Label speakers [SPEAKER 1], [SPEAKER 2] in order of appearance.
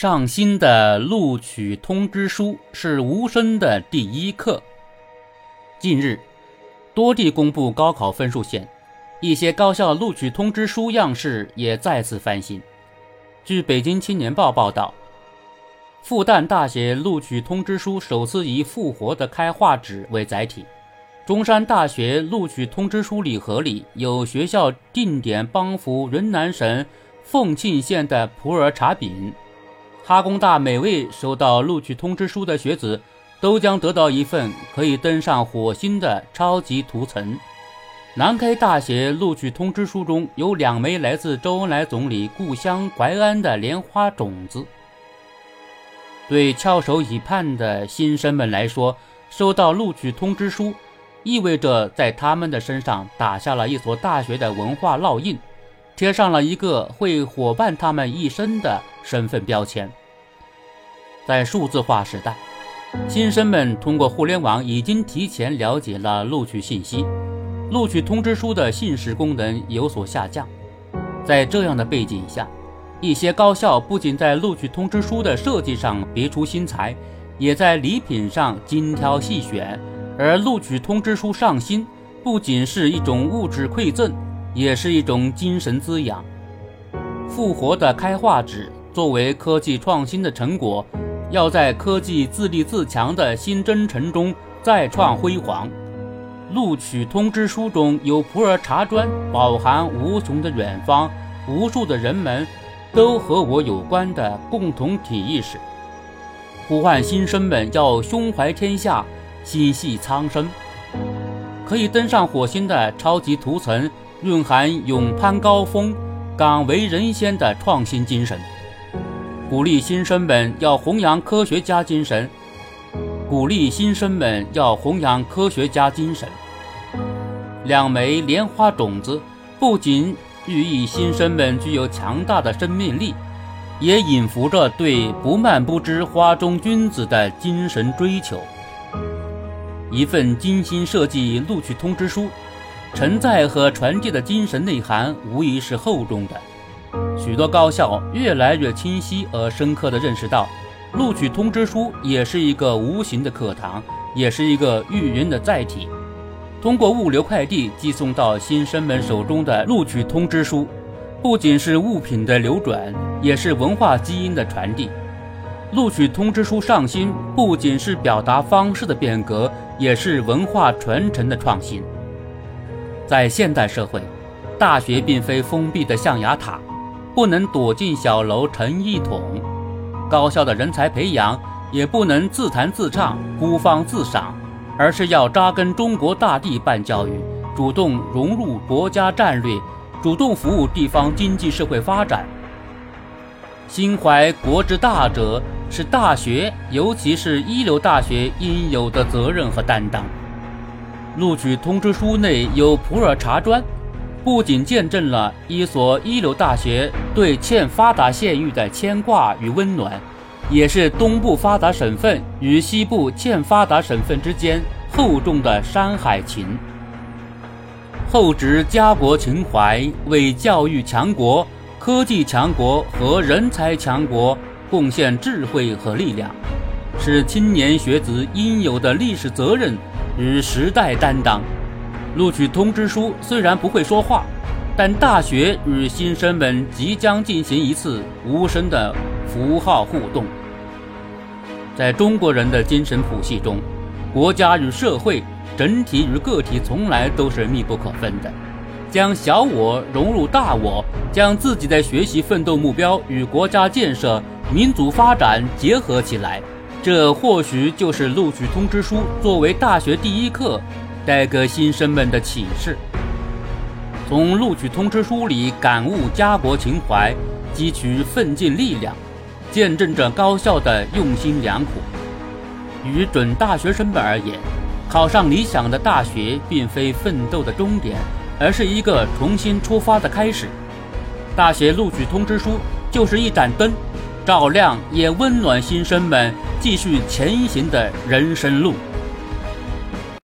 [SPEAKER 1] 上新的录取通知书是无声的第一课。近日，多地公布高考分数线，一些高校录取通知书样式也再次翻新。据北京青年报报道，复旦大学录取通知书首次以复活的开化纸为载体。中山大学录取通知书礼盒里有学校定点帮扶云南省凤庆县的普洱茶饼。哈工大每位收到录取通知书的学子都将得到一份可以登上火星的超级图层。南开大学录取通知书中有两枚来自周恩来总理故乡淮安的莲花种子。对翘首以盼的新生们来说，收到录取通知书。意味着在他们的身上打下了一所大学的文化烙印，贴上了一个会伙伴他们一生的身份标签。在数字化时代，新生们通过互联网已经提前了解了录取信息，录取通知书的信使功能有所下降。在这样的背景下，一些高校不仅在录取通知书的设计上别出心裁，也在礼品上精挑细选。而录取通知书上新，不仅是一种物质馈赠，也是一种精神滋养。复活的开化纸作为科技创新的成果，要在科技自立自强的新征程中再创辉煌。录取通知书中有普洱茶砖，饱含无穷的远方，无数的人们都和我有关的共同体意识，呼唤新生们要胸怀天下。心系苍生，可以登上火星的超级图层，蕴含勇攀高峰、敢为人先的创新精神。鼓励新生们要弘扬科学家精神，鼓励新生们要弘扬科学家精神。两枚莲花种子不仅寓意新生们具有强大的生命力，也隐伏着对不蔓不枝花中君子的精神追求。一份精心设计录取通知书，承载和传递的精神内涵无疑是厚重的。许多高校越来越清晰而深刻地认识到，录取通知书也是一个无形的课堂，也是一个育人的载体。通过物流快递寄送到新生们手中的录取通知书，不仅是物品的流转，也是文化基因的传递。录取通知书上新，不仅是表达方式的变革，也是文化传承的创新。在现代社会，大学并非封闭的象牙塔，不能躲进小楼成一统；高校的人才培养也不能自弹自唱、孤芳自赏，而是要扎根中国大地办教育，主动融入国家战略，主动服务地方经济社会发展。心怀国之大者。是大学，尤其是一流大学应有的责任和担当。录取通知书内有普洱茶砖，不仅见证了一所一流大学对欠发达县域的牵挂与温暖，也是东部发达省份与西部欠发达省份之间厚重的山海情。厚植家国情怀，为教育强国、科技强国和人才强国。贡献智慧和力量，是青年学子应有的历史责任与时代担当。录取通知书虽然不会说话，但大学与新生们即将进行一次无声的符号互动。在中国人的精神谱系中，国家与社会、整体与个体从来都是密不可分的。将小我融入大我，将自己的学习奋斗目标与国家建设。民族发展结合起来，这或许就是录取通知书作为大学第一课带给新生们的启示。从录取通知书里感悟家国情怀，汲取奋进力量，见证着高校的用心良苦。于准大学生们而言，考上理想的大学并非奋斗的终点，而是一个重新出发的开始。大学录取通知书就是一盏灯。照亮也温暖新生们继续前行的人生路。